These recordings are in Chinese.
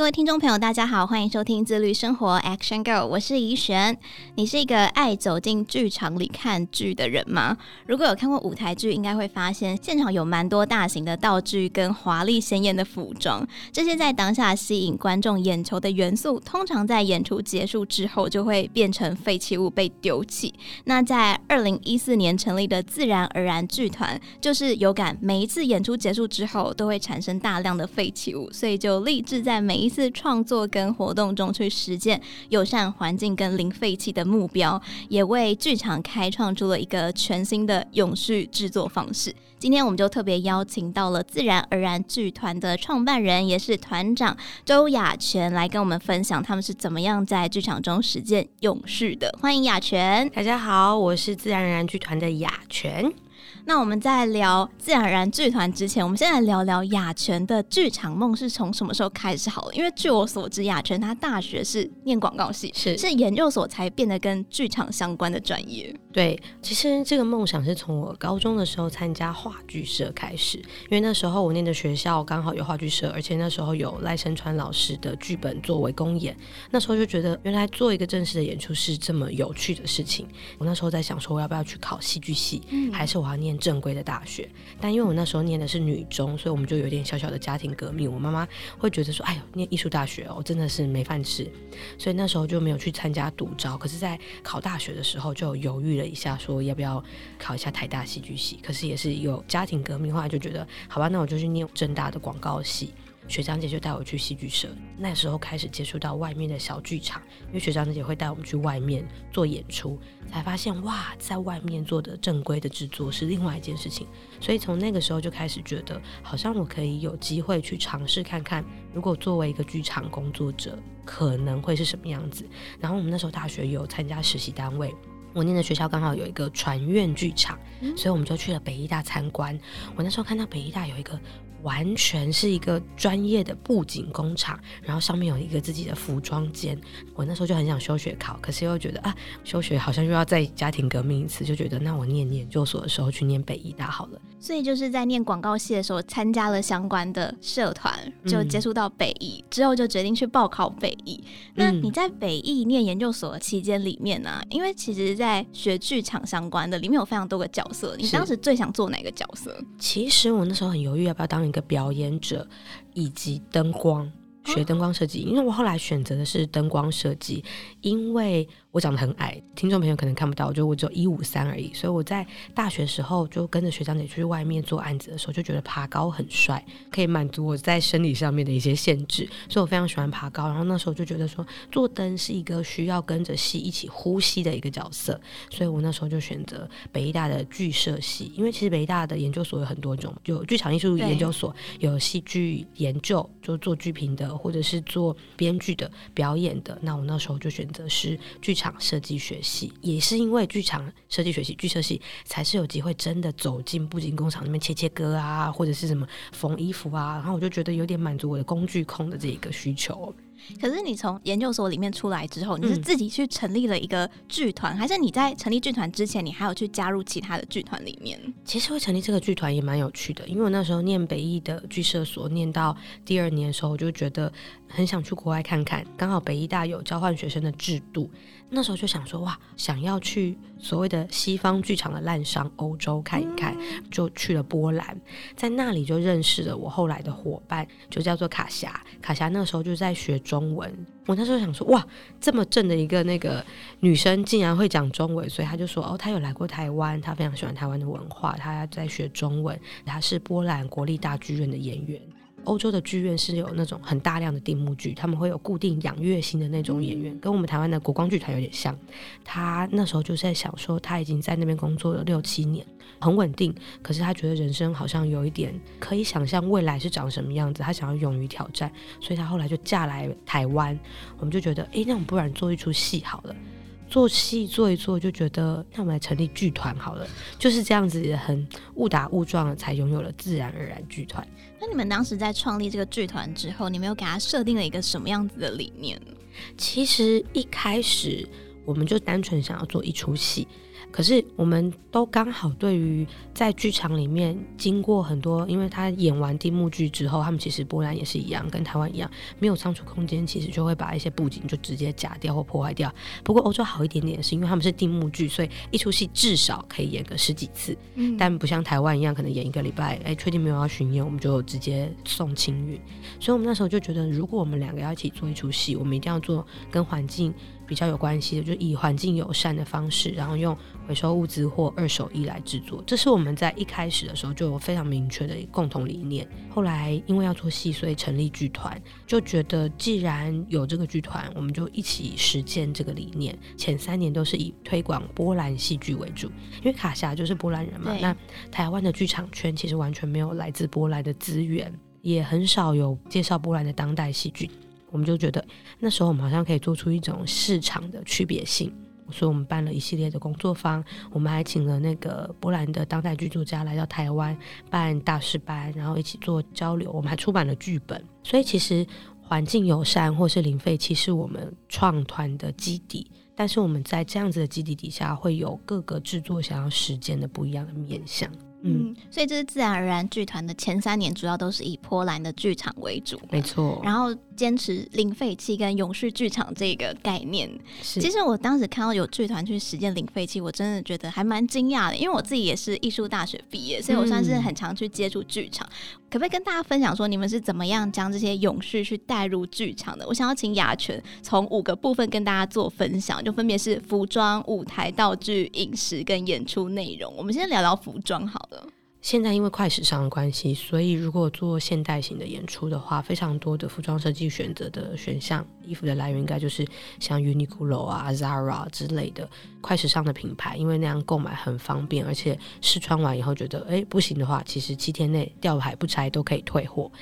各位听众朋友，大家好，欢迎收听自律生活 Action Go，我是怡璇。你是一个爱走进剧场里看剧的人吗？如果有看过舞台剧，应该会发现现场有蛮多大型的道具跟华丽鲜艳的服装，这些在当下吸引观众眼球的元素，通常在演出结束之后就会变成废弃物被丢弃。那在二零一四年成立的自然而然剧团，就是有感每一次演出结束之后都会产生大量的废弃物，所以就立志在每一次创作跟活动中去实践友善环境跟零废弃的目标，也为剧场开创出了一个全新的永续制作方式。今天我们就特别邀请到了自然而然剧团的创办人，也是团长周雅泉来跟我们分享他们是怎么样在剧场中实践永续的。欢迎雅泉。大家好，我是自然而然剧团的雅泉。那我们在聊自然而然剧团之前，我们先来聊聊雅泉的剧场梦是从什么时候开始好了？因为据我所知，雅泉他大学是念广告系，是是研究所才变得跟剧场相关的专业。对，其实这个梦想是从我高中的时候参加话剧社开始，因为那时候我念的学校刚好有话剧社，而且那时候有赖声川老师的剧本作为公演，那时候就觉得原来做一个正式的演出是这么有趣的事情。我那时候在想说，我要不要去考戏剧系，嗯、还是我要念正规的大学？但因为我那时候念的是女中，所以我们就有点小小的家庭革命。我妈妈会觉得说：“哎呦，念艺术大学哦，真的是没饭吃。”所以那时候就没有去参加独招。可是，在考大学的时候就犹豫了一下，说要不要考一下台大戏剧系。可是也是有家庭革命，后来就觉得好吧，那我就去念正大的广告系。学长姐就带我去戏剧社，那时候开始接触到外面的小剧场，因为学长姐会带我们去外面做演出，才发现哇，在外面做的正规的制作是另外一件事情。所以从那个时候就开始觉得，好像我可以有机会去尝试看看，如果作为一个剧场工作者，可能会是什么样子。然后我们那时候大学有参加实习单位，我念的学校刚好有一个传院剧场，所以我们就去了北艺大参观。我那时候看到北艺大有一个。完全是一个专业的布景工厂，然后上面有一个自己的服装间。我那时候就很想休学考，可是又觉得啊，休学好像又要再家庭革命一次，就觉得那我念研究所的时候去念北医大好了。所以就是在念广告系的时候参加了相关的社团，就接触到北艺、嗯、之后，就决定去报考北艺。那你在北艺念研究所的期间里面呢、啊？因为其实，在学剧场相关的里面有非常多个角色，你当时最想做哪个角色？其实我那时候很犹豫要不要当。一个表演者以及灯光，学灯光设计，因为我后来选择的是灯光设计，因为。我长得很矮，听众朋友可能看不到，就我只有一五三而已。所以我在大学时候就跟着学长姐去外面做案子的时候，就觉得爬高很帅，可以满足我在生理上面的一些限制。所以我非常喜欢爬高。然后那时候就觉得说，做灯是一个需要跟着戏一起呼吸的一个角色。所以我那时候就选择北艺大的剧社系，因为其实北医大的研究所有很多种，有剧场艺术研究所，有戏剧研究，就做剧评的，或者是做编剧的、表演的。那我那时候就选择是剧场设计学系，也是因为剧场设计学系、剧设系，才是有机会真的走进布景工厂里面切切割啊，或者是什么缝衣服啊，然后我就觉得有点满足我的工具控的这一个需求。可是你从研究所里面出来之后，你是自己去成立了一个剧团，嗯、还是你在成立剧团之前，你还有去加入其他的剧团里面？其实会成立这个剧团也蛮有趣的，因为我那时候念北艺的剧社所，念到第二年的时候，我就觉得很想去国外看看，刚好北医大有交换学生的制度。那时候就想说哇，想要去所谓的西方剧场的滥觴欧洲看一看，就去了波兰，在那里就认识了我后来的伙伴，就叫做卡霞。卡霞那时候就在学中文，我那时候想说哇，这么正的一个那个女生竟然会讲中文，所以他就说哦，她有来过台湾，她非常喜欢台湾的文化，她在学中文，她是波兰国立大剧院的演员。欧洲的剧院是有那种很大量的定目剧，他们会有固定养月薪的那种演员，跟我们台湾的国光剧团有点像。他那时候就在想说，他已经在那边工作了六七年，很稳定。可是他觉得人生好像有一点可以想象未来是长什么样子，他想要勇于挑战，所以他后来就嫁来台湾。我们就觉得，诶，那我们不然做一出戏好了。做戏做一做，就觉得那我们来成立剧团好了，就是这样子，很误打误撞的才拥有了自然而然剧团。那你们当时在创立这个剧团之后，你们又给他设定了一个什么样子的理念？其实一开始我们就单纯想要做一出戏。可是我们都刚好对于在剧场里面经过很多，因为他演完定幕剧之后，他们其实波兰也是一样，跟台湾一样，没有仓储空间，其实就会把一些布景就直接夹掉或破坏掉。不过欧洲好一点点，是因为他们是定幕剧，所以一出戏至少可以演个十几次，嗯、但不像台湾一样，可能演一个礼拜，哎，确定没有要巡演，我们就直接送清运。所以我们那时候就觉得，如果我们两个要一起做一出戏，我们一定要做跟环境。比较有关系的，就以环境友善的方式，然后用回收物资或二手衣来制作，这是我们在一开始的时候就有非常明确的共同理念。后来因为要做戏，所以成立剧团，就觉得既然有这个剧团，我们就一起实践这个理念。前三年都是以推广波兰戏剧为主，因为卡霞就是波兰人嘛。那台湾的剧场圈其实完全没有来自波兰的资源，也很少有介绍波兰的当代戏剧。我们就觉得那时候我们好像可以做出一种市场的区别性，所以我们办了一系列的工作坊，我们还请了那个波兰的当代剧作家来到台湾办大师班，然后一起做交流。我们还出版了剧本，所以其实环境友善或是零废弃是我们创团的基底，但是我们在这样子的基底底下，会有各个制作想要实践的不一样的面向。嗯，所以这是自然而然剧团的前三年，主要都是以波兰的剧场为主，没错。然后坚持零废弃跟永续剧场这个概念。其实我当时看到有剧团去实践零废弃，我真的觉得还蛮惊讶的，因为我自己也是艺术大学毕业，所以我算是很常去接触剧场。嗯。可不可以跟大家分享说，你们是怎么样将这些永续去带入剧场的？我想要请雅泉从五个部分跟大家做分享，就分别是服装、舞台、道具、饮食跟演出内容。我们先聊聊服装好了。现在因为快时尚的关系，所以如果做现代型的演出的话，非常多的服装设计选择的选项，衣服的来源应该就是像 Uniqlo 啊、Zara 之类的快时尚的品牌，因为那样购买很方便，而且试穿完以后觉得哎不行的话，其实七天内吊牌不拆都可以退货。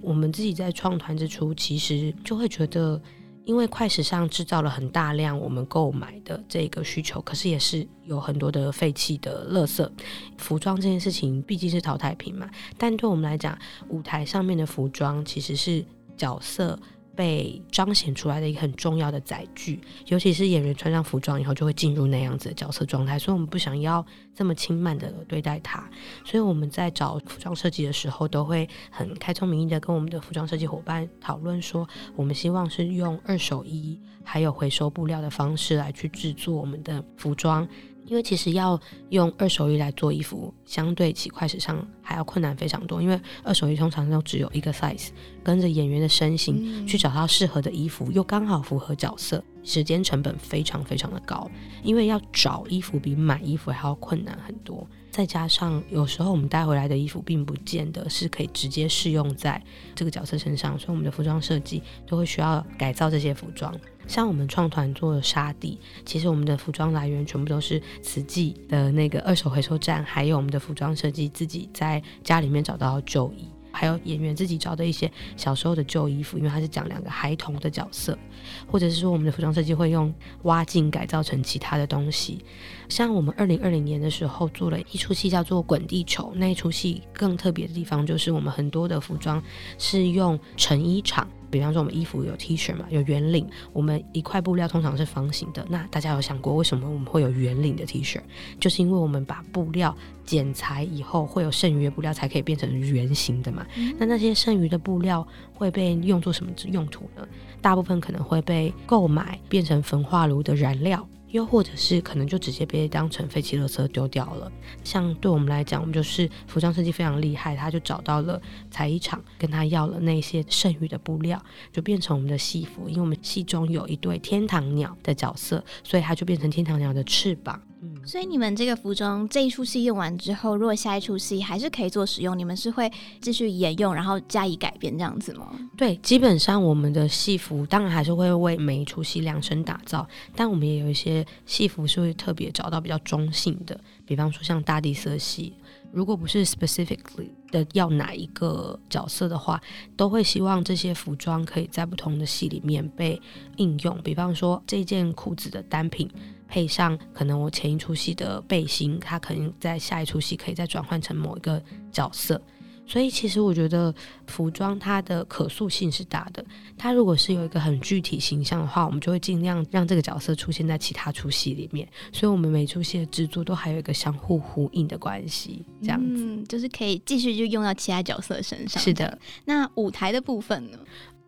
我们自己在创团之初，其实就会觉得。因为快时尚制造了很大量我们购买的这个需求，可是也是有很多的废弃的垃圾。服装这件事情毕竟是淘汰品嘛，但对我们来讲，舞台上面的服装其实是角色。被彰显出来的一个很重要的载具，尤其是演员穿上服装以后，就会进入那样子的角色状态，所以我们不想要这么轻慢的对待它，所以我们在找服装设计的时候，都会很开宗明义的跟我们的服装设计伙伴讨论说，我们希望是用二手衣还有回收布料的方式来去制作我们的服装。因为其实要用二手衣来做衣服，相对起快时尚还要困难非常多。因为二手衣通常都只有一个 size，跟着演员的身形去找到适合的衣服，又刚好符合角色，时间成本非常非常的高。因为要找衣服比买衣服还要困难很多。再加上有时候我们带回来的衣服并不见得是可以直接适用在这个角色身上，所以我们的服装设计都会需要改造这些服装。像我们创团做的沙地，其实我们的服装来源全部都是瓷器的那个二手回收站，还有我们的服装设计自己在家里面找到旧衣，还有演员自己找的一些小时候的旧衣服，因为他是讲两个孩童的角色，或者是说我们的服装设计会用挖镜改造成其他的东西。像我们二零二零年的时候做了一出戏叫做《滚地球》，那一出戏更特别的地方就是我们很多的服装是用成衣厂。比方说，我们衣服有 T 恤嘛，有圆领。我们一块布料通常是方形的，那大家有想过为什么我们会有圆领的 T 恤？就是因为我们把布料剪裁以后，会有剩余的布料才可以变成圆形的嘛。嗯、那那些剩余的布料会被用作什么用途呢？大部分可能会被购买变成焚化炉的燃料。又或者是可能就直接被当成废弃垃圾丢掉了。像对我们来讲，我们就是服装设计非常厉害，他就找到了裁衣厂，跟他要了那些剩余的布料，就变成我们的戏服。因为我们戏中有一对天堂鸟的角色，所以它就变成天堂鸟的翅膀。嗯，所以你们这个服装这一出戏用完之后，如果下一出戏还是可以做使用，你们是会继续沿用，然后加以改变这样子吗？对，基本上我们的戏服当然还是会为每一出戏量身打造，但我们也有一些戏服是会特别找到比较中性的，比方说像大地色系，如果不是 specifically 的要哪一个角色的话，都会希望这些服装可以在不同的戏里面被应用，比方说这件裤子的单品。配上可能我前一出戏的背心，它可能在下一出戏可以再转换成某一个角色，所以其实我觉得服装它的可塑性是大的。它如果是有一个很具体形象的话，我们就会尽量让这个角色出现在其他出戏里面。所以，我们每出戏的制作都还有一个相互呼应的关系，这样子、嗯、就是可以继续就用到其他角色身上。是的，那舞台的部分呢？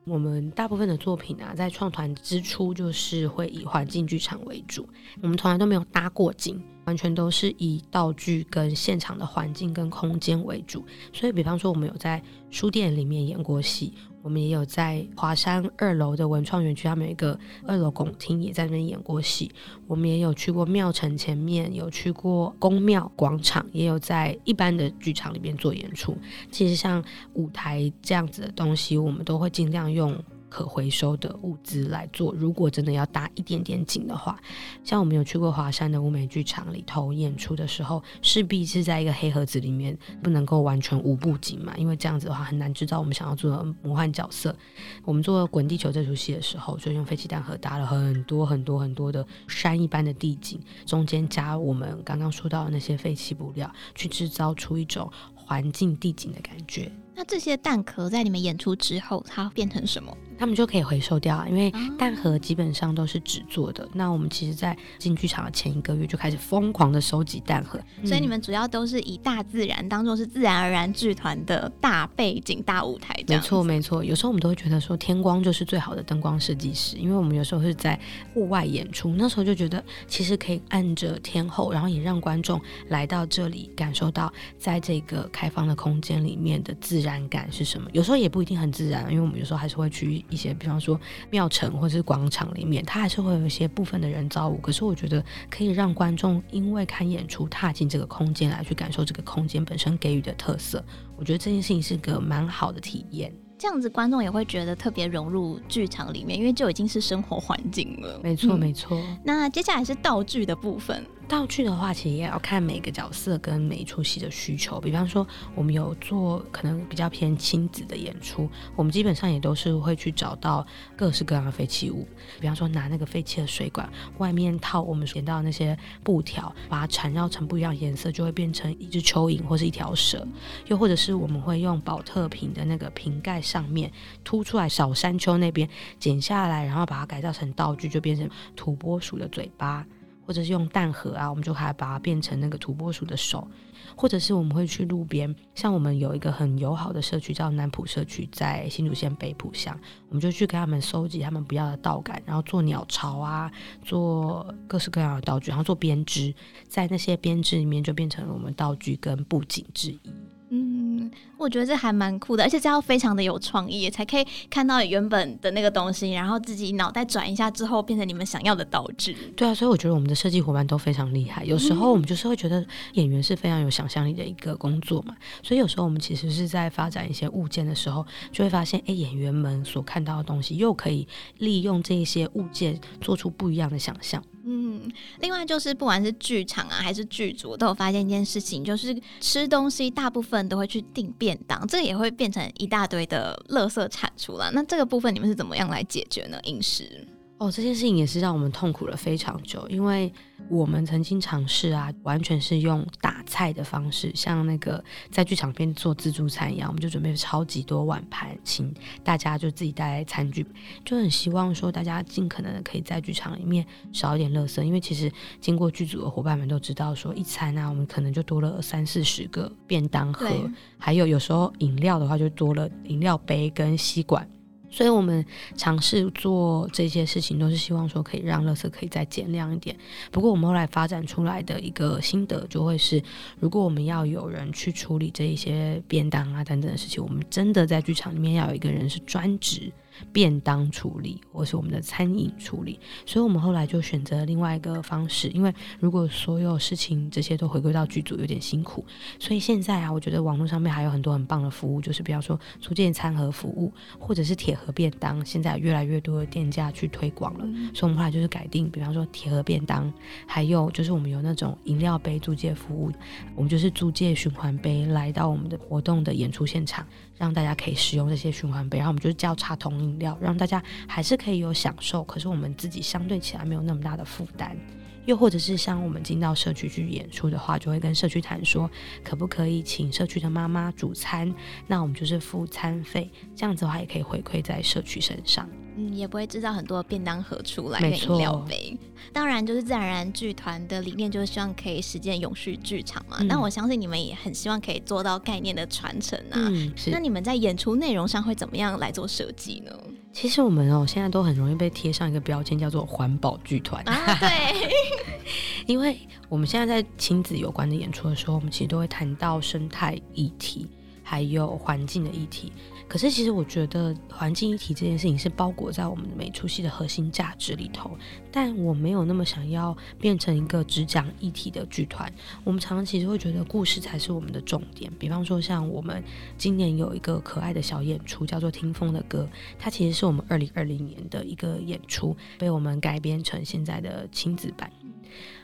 我们大部分的作品啊，在创团之初就是会以环境剧场为主，我们从来都没有搭过景。完全都是以道具跟现场的环境跟空间为主，所以比方说我们有在书店里面演过戏，我们也有在华山二楼的文创园区，他们有一个二楼拱厅，也在那边演过戏。我们也有去过庙埕前面，有去过宫庙广场，也有在一般的剧场里面做演出。其实像舞台这样子的东西，我们都会尽量用。可回收的物资来做。如果真的要搭一点点景的话，像我们有去过华山的乌梅剧场里头演出的时候，势必是在一个黑盒子里面，不能够完全无布景嘛，因为这样子的话很难制造我们想要做的魔幻角色。我们做《滚地球》这出戏的时候，就用废弃蛋盒搭了很多很多很多的山一般的地景，中间加我们刚刚说到的那些废弃布料，去制造出一种环境地景的感觉。那这些蛋壳在你们演出之后，它变成什么？他们就可以回收掉啊，因为蛋壳基本上都是纸做的。哦、那我们其实，在进剧场的前一个月就开始疯狂的收集蛋壳，所以你们主要都是以大自然当做是自然而然剧团的大背景、大舞台。没错，没错。有时候我们都会觉得说，天光就是最好的灯光设计师，因为我们有时候是在户外演出，那时候就觉得其实可以按着天后，然后也让观众来到这里感受到，在这个开放的空间里面的自然感是什么。有时候也不一定很自然，因为我们有时候还是会去。一些，比方说庙城或者是广场里面，它还是会有一些部分的人造物。可是我觉得可以让观众因为看演出踏进这个空间来去感受这个空间本身给予的特色。我觉得这件事情是个蛮好的体验。这样子观众也会觉得特别融入剧场里面，因为就已经是生活环境了。没错，没错。那接下来是道具的部分。道具的话，其实也要看每个角色跟每一出戏的需求。比方说，我们有做可能比较偏亲子的演出，我们基本上也都是会去找到各式各样的废弃物。比方说，拿那个废弃的水管外面套我们捡到的那些布条，把它缠绕成不一样颜色，就会变成一只蚯蚓或是一条蛇。又或者是我们会用宝特瓶的那个瓶盖上面凸出来小山丘那边剪下来，然后把它改造成道具，就变成土拨鼠的嘴巴。或者是用蛋盒啊，我们就还把它变成那个土拨鼠的手，或者是我们会去路边，像我们有一个很友好的社区叫南浦社区，在新竹县北埔乡，我们就去给他们收集他们不要的稻杆，然后做鸟巢啊，做各式各样的道具，然后做编织，在那些编织里面就变成了我们道具跟布景之一。嗯，我觉得这还蛮酷的，而且这要非常的有创意，才可以看到原本的那个东西，然后自己脑袋转一下之后，变成你们想要的道具。对啊，所以我觉得我们的设计伙伴都非常厉害。有时候我们就是会觉得演员是非常有想象力的一个工作嘛，所以有时候我们其实是在发展一些物件的时候，就会发现，哎，演员们所看到的东西又可以利用这一些物件做出不一样的想象。另外就是不管是剧场啊还是剧组，都有发现一件事情，就是吃东西大部分都会去订便当，这个也会变成一大堆的垃圾产出了。那这个部分你们是怎么样来解决呢？饮食？哦，这件事情也是让我们痛苦了非常久，因为我们曾经尝试啊，完全是用打菜的方式，像那个在剧场边做自助餐一样，我们就准备了超级多碗盘，请大家就自己带来餐具，就很希望说大家尽可能的可以在剧场里面少一点垃圾，因为其实经过剧组的伙伴们都知道，说一餐啊，我们可能就多了三四十个便当盒，还有有时候饮料的话就多了饮料杯跟吸管。所以我们尝试做这些事情，都是希望说可以让乐色可以再减量一点。不过我们后来发展出来的一个心得，就会是，如果我们要有人去处理这一些便当啊等等的事情，我们真的在剧场里面要有一个人是专职。便当处理，或是我们的餐饮处理，所以我们后来就选择另外一个方式。因为如果所有事情这些都回归到剧组，有点辛苦，所以现在啊，我觉得网络上面还有很多很棒的服务，就是比方说租借餐盒服务，或者是铁盒便当，现在越来越多的店家去推广了。所以我们后来就是改定，比方说铁盒便当，还有就是我们有那种饮料杯租借服务，我们就是租借循环杯来到我们的活动的演出现场。让大家可以使用这些循环杯，然后我们就是交叉桶饮料，让大家还是可以有享受。可是我们自己相对起来没有那么大的负担。又或者是像我们进到社区去演出的话，就会跟社区谈说，可不可以请社区的妈妈煮餐，那我们就是付餐费，这样子的话也可以回馈在社区身上。嗯，也不会制造很多便当盒出来，没错，饮料杯。当然，就是自然而然剧团的理念，就是希望可以实践永续剧场嘛。那、嗯、我相信你们也很希望可以做到概念的传承啊。嗯，是。那你们在演出内容上会怎么样来做设计呢？其实我们哦，现在都很容易被贴上一个标签，叫做环保剧团。啊，对。因为我们现在在亲子有关的演出的时候，我们其实都会谈到生态议题，还有环境的议题。可是，其实我觉得环境议题这件事情是包裹在我们每出戏的核心价值里头，但我没有那么想要变成一个只讲议题的剧团。我们常常其实会觉得故事才是我们的重点。比方说，像我们今年有一个可爱的小演出，叫做《听风的歌》，它其实是我们二零二零年的一个演出，被我们改编成现在的亲子版。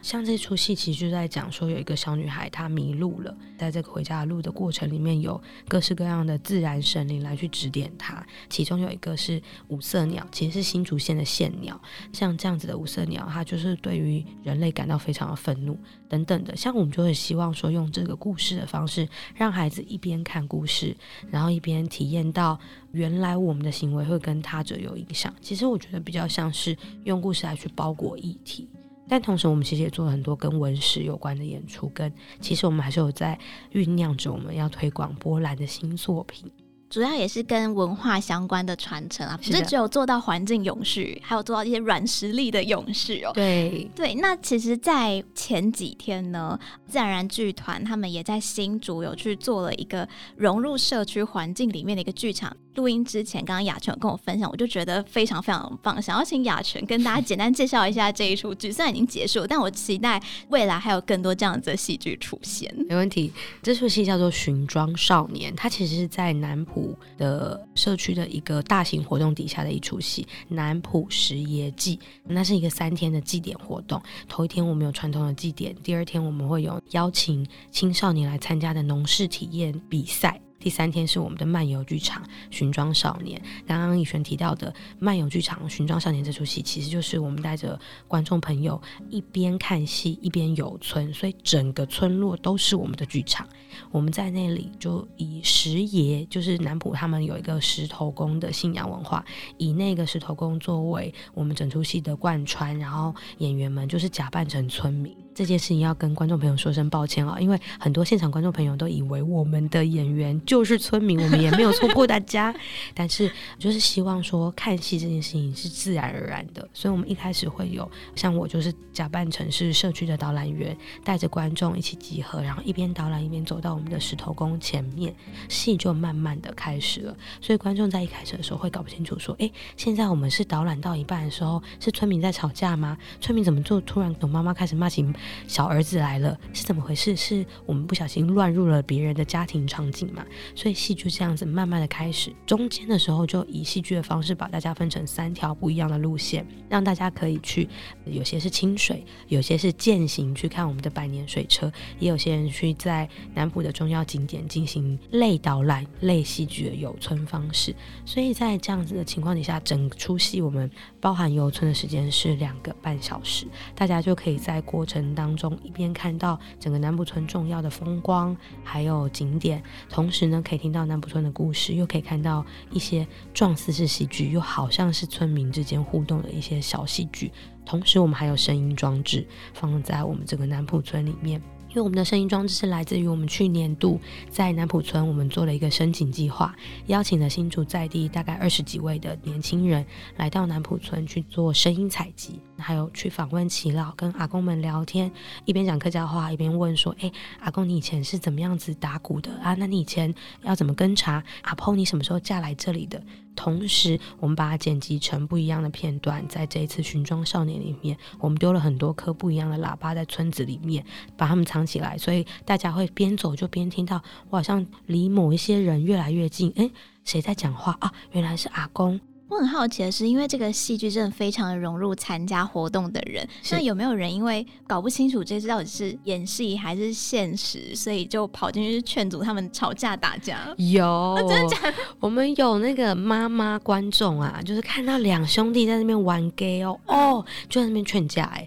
像这出戏其实就在讲说，有一个小女孩她迷路了，在这个回家的路的过程里面，有各式各样的自然神灵来去指点她。其中有一个是五色鸟，其实是新竹县的县鸟。像这样子的五色鸟，它就是对于人类感到非常的愤怒等等的。像我们就会希望说，用这个故事的方式，让孩子一边看故事，然后一边体验到原来我们的行为会跟他者有影响。其实我觉得比较像是用故事来去包裹议题。但同时，我们其实也做了很多跟文史有关的演出，跟其实我们还是有在酝酿着我们要推广波兰的新作品。主要也是跟文化相关的传承啊，不是只有做到环境永续，还有做到一些软实力的永续哦。对对，那其实，在前几天呢，自然而然剧团他们也在新竹有去做了一个融入社区环境里面的一个剧场。录音之前，刚刚雅全跟我分享，我就觉得非常非常棒。想要请雅全跟大家简单介绍一下这一出剧，虽然已经结束，但我期待未来还有更多这样子的戏剧出现。没问题，这出戏叫做《寻庄少年》，它其实是在南浦的社区的一个大型活动底下的一出戏——南浦十爷祭。那是一个三天的祭典活动，头一天我们有传统的祭典，第二天我们会有邀请青少年来参加的农事体验比赛。第三天是我们的漫游剧场《寻庄少年》。刚刚以璇提到的漫游剧场《寻庄少年》这出戏，其实就是我们带着观众朋友一边看戏一边游村，所以整个村落都是我们的剧场。我们在那里就以石爷，就是南浦他们有一个石头公的信仰文化，以那个石头公作为我们整出戏的贯穿，然后演员们就是假扮成村民。这件事情要跟观众朋友说声抱歉啊，因为很多现场观众朋友都以为我们的演员就是村民，我们也没有错过大家。但是就是希望说看戏这件事情是自然而然的，所以我们一开始会有像我就是假扮成是社区的导览员，带着观众一起集合，然后一边导览一边走到我们的石头宫前面，戏就慢慢的开始了。所以观众在一开始的时候会搞不清楚说，哎，现在我们是导览到一半的时候，是村民在吵架吗？村民怎么就突然有妈妈开始骂起？小儿子来了是怎么回事？是我们不小心乱入了别人的家庭场景嘛？所以戏就这样子慢慢的开始，中间的时候就以戏剧的方式把大家分成三条不一样的路线，让大家可以去，有些是清水，有些是健行去看我们的百年水车，也有些人去在南埔的重要景点进行类导览、类戏剧的游村方式。所以在这样子的情况底下，整出戏我们包含游村的时间是两个半小时，大家就可以在过程当中一边看到整个南浦村重要的风光，还有景点，同时呢可以听到南浦村的故事，又可以看到一些状似是喜剧，又好像是村民之间互动的一些小戏剧。同时，我们还有声音装置放在我们这个南浦村里面。因为我们的声音装置是来自于我们去年度在南埔村，我们做了一个申请计划，邀请了新竹在地大概二十几位的年轻人来到南埔村去做声音采集，还有去访问耆老，跟阿公们聊天，一边讲客家话，一边问说：“哎，阿公你以前是怎么样子打鼓的啊？那你以前要怎么跟茶？阿婆你什么时候嫁来这里的？”同时，我们把它剪辑成不一样的片段，在这一次寻装少年里面，我们丢了很多颗不一样的喇叭在村子里面，把它们藏起来，所以大家会边走就边听到，我好像离某一些人越来越近，诶，谁在讲话啊？原来是阿公。我很好奇的是，因为这个戏剧真的非常的融入参加活动的人，那有没有人因为搞不清楚这次到底是演戏还是现实，所以就跑进去劝阻他们吵架打架？有，真的假的？我们有那个妈妈观众啊，就是看到两兄弟在那边玩 gay 哦，哦，就在那边劝架哎。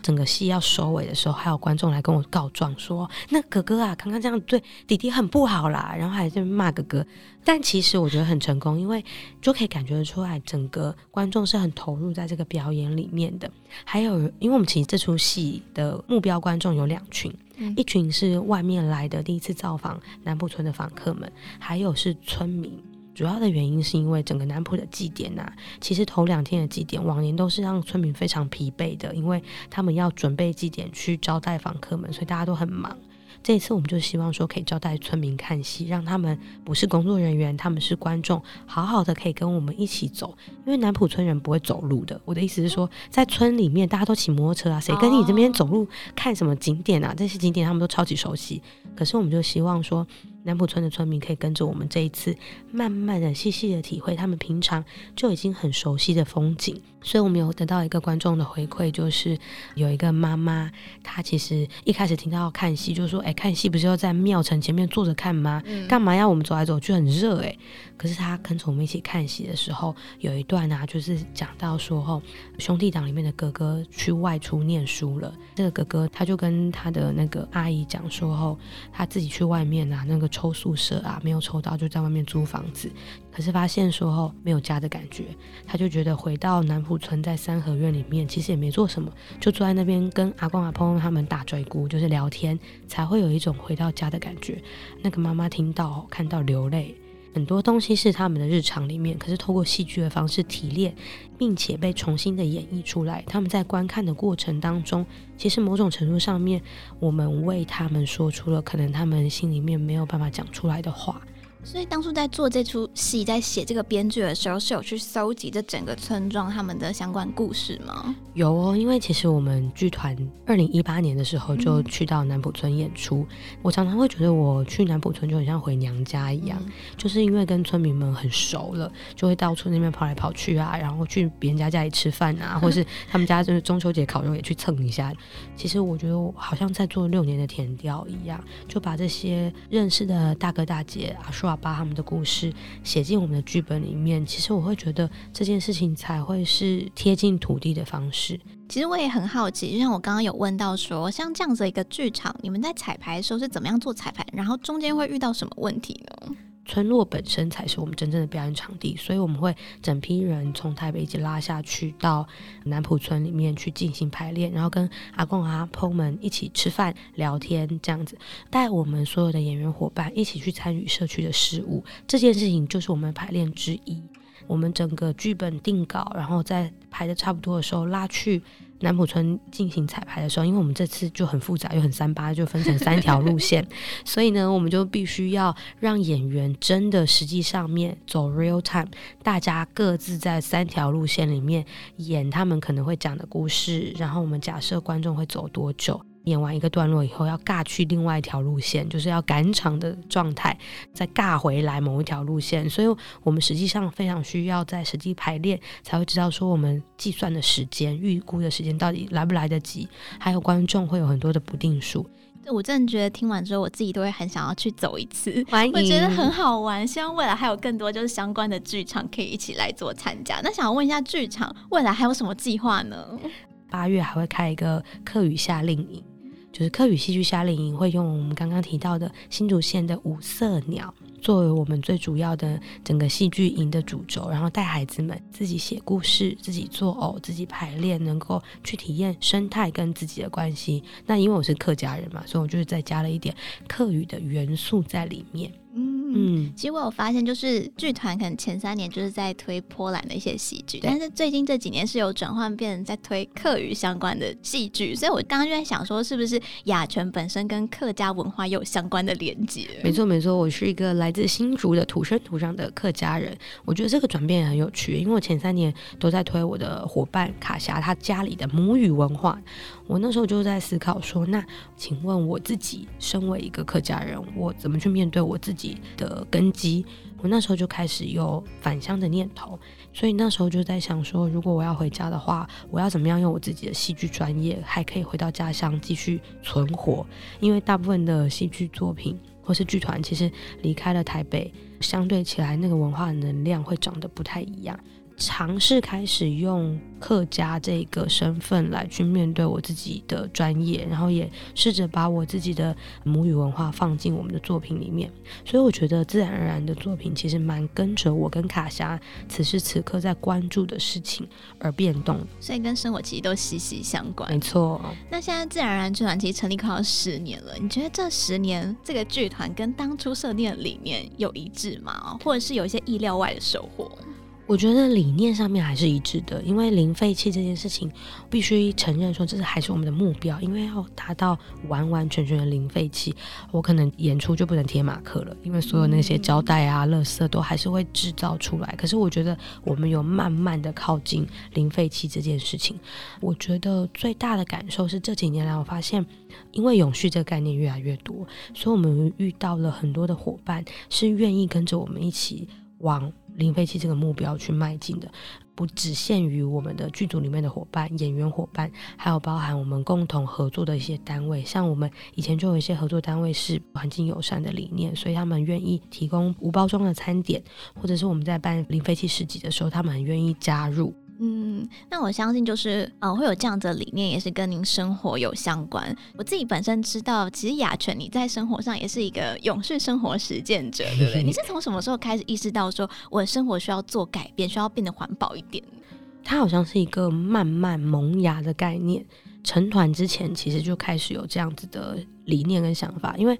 整个戏要收尾的时候，还有观众来跟我告状说，那哥哥啊，刚刚这样对弟弟很不好啦，然后还在骂哥哥。但其实我觉得很成功，因为就可以感觉得出来，整个观众是很投入在这个表演里面的。还有，因为我们其实这出戏的目标观众有两群，嗯、一群是外面来的第一次造访南浦村的访客们，还有是村民。主要的原因是因为整个南浦的祭典呐、啊，其实头两天的祭典往年都是让村民非常疲惫的，因为他们要准备祭典去招待访客们，所以大家都很忙。这一次我们就希望说可以招待村民看戏，让他们不是工作人员，他们是观众，好好的可以跟我们一起走。因为南浦村人不会走路的，我的意思是说，在村里面大家都骑摩托车啊，谁跟你这边走路看什么景点啊？这些景点他们都超级熟悉。可是我们就希望说。南浦村的村民可以跟着我们这一次，慢慢的、细细的体会他们平常就已经很熟悉的风景。所以，我们有得到一个观众的回馈，就是有一个妈妈，她其实一开始听到要看戏，就说：“哎，看戏不是要在庙城前面坐着看吗？干嘛要我们走来走去，很热哎。”可是她跟着我们一起看戏的时候，有一段啊，就是讲到说，吼，兄弟党里面的哥哥去外出念书了。这个哥哥他就跟他的那个阿姨讲说，吼，他自己去外面啊，那个抽宿舍啊，没有抽到，就在外面租房子。可是发现说，后，没有家的感觉，他就觉得回到南浦村，在三合院里面，其实也没做什么，就坐在那边跟阿公阿婆他们打嘴鼓，就是聊天，才会有一种回到家的感觉。那个妈妈听到看到流泪。很多东西是他们的日常里面，可是透过戏剧的方式提炼，并且被重新的演绎出来。他们在观看的过程当中，其实某种程度上面，我们为他们说出了可能他们心里面没有办法讲出来的话。所以当初在做这出戏，在写这个编剧的时候，是有去搜集这整个村庄他们的相关故事吗？有哦，因为其实我们剧团二零一八年的时候就去到南浦村演出。嗯、我常常会觉得我去南浦村就很像回娘家一样，嗯、就是因为跟村民们很熟了，就会到处那边跑来跑去啊，然后去别人家家里吃饭啊，或是他们家就是中秋节烤肉也去蹭一下。其实我觉得我好像在做六年的田调一样，就把这些认识的大哥大姐啊把他们的故事写进我们的剧本里面，其实我会觉得这件事情才会是贴近土地的方式。其实我也很好奇，就像我刚刚有问到说，像这样子一个剧场，你们在彩排的时候是怎么样做彩排？然后中间会遇到什么问题呢？村落本身才是我们真正的表演场地，所以我们会整批人从台北一起拉下去到南埔村里面去进行排练，然后跟阿公阿婆们一起吃饭聊天，这样子带我们所有的演员伙伴一起去参与社区的事务，这件事情就是我们排练之一。我们整个剧本定稿，然后在排的差不多的时候拉去。南浦村进行彩排的时候，因为我们这次就很复杂又很三八，就分成三条路线，所以呢，我们就必须要让演员真的实际上面走 real time，大家各自在三条路线里面演他们可能会讲的故事，然后我们假设观众会走多久。演完一个段落以后，要尬去另外一条路线，就是要赶场的状态，再尬回来某一条路线。所以，我们实际上非常需要在实际排练，才会知道说我们计算的时间、预估的时间到底来不来得及。还有观众会有很多的不定数。我真的觉得听完之后，我自己都会很想要去走一次。我觉得很好玩。希望未来还有更多就是相关的剧场可以一起来做参加。那想要问一下，剧场未来还有什么计划呢？八月还会开一个课语夏令营。就是客语戏剧夏令营会用我们刚刚提到的新竹县的五色鸟作为我们最主要的整个戏剧营的主轴，然后带孩子们自己写故事、自己做偶、自己排练，能够去体验生态跟自己的关系。那因为我是客家人嘛，所以我就是再加了一点客语的元素在里面。嗯，其实我有发现，就是剧团可能前三年就是在推波兰的一些戏剧，但是最近这几年是有转换，变成在推客语相关的戏剧。所以我刚刚就在想说，是不是雅泉本身跟客家文化有相关的连接？没错，没错，我是一个来自新竹的土生土长的客家人。我觉得这个转变也很有趣，因为我前三年都在推我的伙伴卡霞他家里的母语文化。我那时候就在思考说，那请问我自己身为一个客家人，我怎么去面对我自己？的根基。我那时候就开始有返乡的念头，所以那时候就在想说，如果我要回家的话，我要怎么样用我自己的戏剧专业，还可以回到家乡继续存活？因为大部分的戏剧作品或是剧团，其实离开了台北，相对起来那个文化能量会长得不太一样。尝试开始用客家这个身份来去面对我自己的专业，然后也试着把我自己的母语文化放进我们的作品里面。所以我觉得自然而然的作品其实蛮跟着我跟卡霞此时此刻在关注的事情而变动，所以跟生活其实都息息相关。没错。那现在自然而然剧团其实成立快要十年了，你觉得这十年这个剧团跟当初设定的理念有一致吗？或者是有一些意料外的收获？我觉得理念上面还是一致的，因为零废弃这件事情，必须承认说这是还是我们的目标，因为要达到完完全全的零废弃，我可能演出就不能贴马克了，因为所有那些胶带啊、垃圾都还是会制造出来。可是我觉得我们有慢慢的靠近零废弃这件事情，我觉得最大的感受是这几年来我发现，因为永续这个概念越来越多，所以我们遇到了很多的伙伴是愿意跟着我们一起往零废弃这个目标去迈进的，不只限于我们的剧组里面的伙伴、演员伙伴，还有包含我们共同合作的一些单位。像我们以前就有一些合作单位是环境友善的理念，所以他们愿意提供无包装的餐点，或者是我们在办零废弃市集的时候，他们很愿意加入。嗯，那我相信就是，呃，会有这样子的理念，也是跟您生活有相关。我自己本身知道，其实雅泉你在生活上也是一个永续生活实践者，对不对？你是从什么时候开始意识到说，我的生活需要做改变，需要变得环保一点？它好像是一个慢慢萌芽的概念。成团之前，其实就开始有这样子的理念跟想法，因为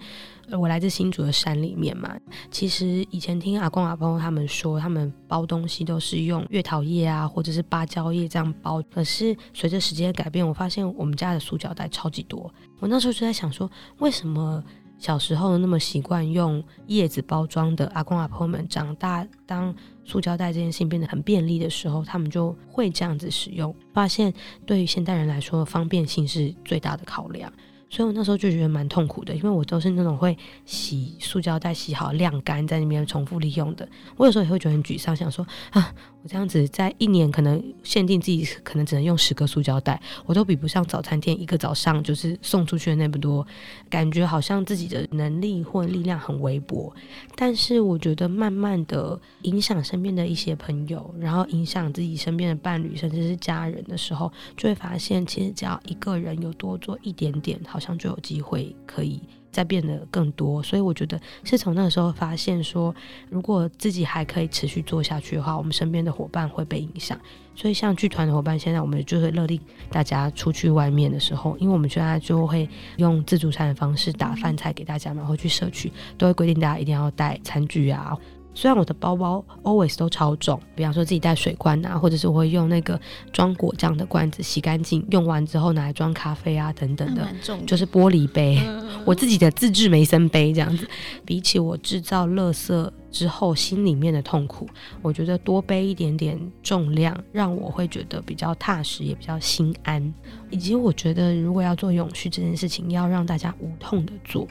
我来自新竹的山里面嘛。其实以前听阿公阿婆他们说，他们包东西都是用月桃叶啊，或者是芭蕉叶这样包。可是随着时间的改变，我发现我们家的塑胶袋超级多。我那时候就在想说，为什么？小时候那么习惯用叶子包装的阿公阿婆们，长大当塑胶袋这件事情变得很便利的时候，他们就会这样子使用。发现对于现代人来说，方便性是最大的考量。所以我那时候就觉得蛮痛苦的，因为我都是那种会洗塑胶袋，洗好晾干，在那边重复利用的。我有时候也会觉得很沮丧，想说啊，我这样子在一年可能限定自己可能只能用十个塑胶袋，我都比不上早餐店一个早上就是送出去的那么多，感觉好像自己的能力或力量很微薄。但是我觉得慢慢的影响身边的一些朋友，然后影响自己身边的伴侣，甚至是家人的时候，就会发现其实只要一个人有多做一点点，好。好像就有机会可以再变得更多，所以我觉得是从那个时候发现说，如果自己还可以持续做下去的话，我们身边的伙伴会被影响。所以像剧团的伙伴，现在我们就会勒令大家出去外面的时候，因为我们现在就会用自助餐的方式打饭菜给大家，然后去社区都会规定大家一定要带餐具啊。虽然我的包包 always 都超重，比方说自己带水罐啊，或者是我会用那个装果酱的罐子洗干净，用完之后拿来装咖啡啊等等的，就是玻璃杯，嗯、我自己的自制梅森杯这样子。比起我制造垃圾之后心里面的痛苦，我觉得多背一点点重量，让我会觉得比较踏实，也比较心安。以及我觉得如果要做永续这件事情，要让大家无痛的做。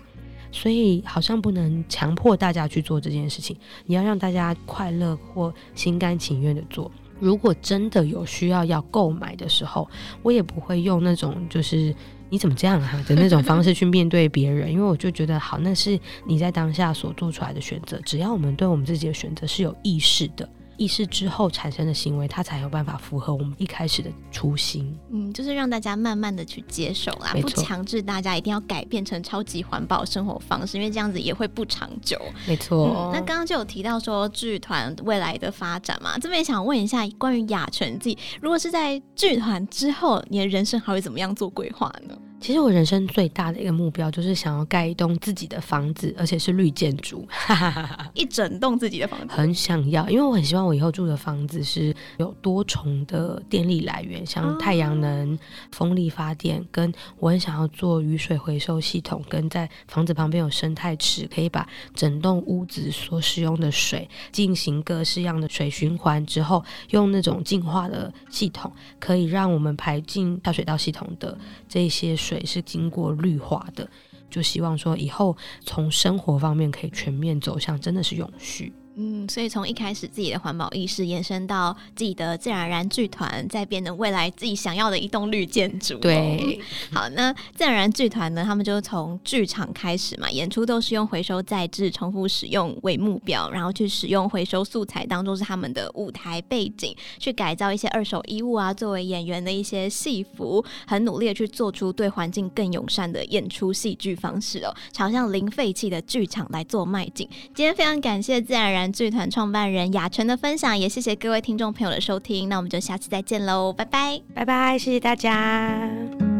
所以好像不能强迫大家去做这件事情，你要让大家快乐或心甘情愿的做。如果真的有需要要购买的时候，我也不会用那种就是你怎么这样啊的那种方式去面对别人，因为我就觉得好，那是你在当下所做出来的选择。只要我们对我们自己的选择是有意识的。意识之后产生的行为，它才有办法符合我们一开始的初心。嗯，就是让大家慢慢的去接受啦，不强制大家一定要改变成超级环保生活方式，因为这样子也会不长久。没错。嗯，那刚刚就有提到说剧团未来的发展嘛，这边想问一下关于雅淳自己，如果是在剧团之后，你的人生还会怎么样做规划呢？其实我人生最大的一个目标就是想要盖一栋自己的房子，而且是绿建筑，一整栋自己的房子。很想要，因为我很希望我以后住的房子是有多重的电力来源，像太阳能、风力发电，跟我很想要做雨水回收系统，跟在房子旁边有生态池，可以把整栋屋子所使用的水进行各式样的水循环之后，用那种净化的系统，可以让我们排进下水道系统的这些水。是经过绿化的，就希望说以后从生活方面可以全面走向真的是永续。嗯，所以从一开始自己的环保意识延伸到自己的自然而然剧团，再变成未来自己想要的一栋绿建筑。对，好，那自然而然剧团呢，他们就从剧场开始嘛，演出都是用回收再制、重复使用为目标，然后去使用回收素材当中是他们的舞台背景，去改造一些二手衣物啊，作为演员的一些戏服，很努力的去做出对环境更友善的演出戏剧方式哦，朝向零废弃的剧场来做迈进。今天非常感谢自然而然。剧团创办人雅泉的分享，也谢谢各位听众朋友的收听，那我们就下次再见喽，拜拜，拜拜，谢谢大家。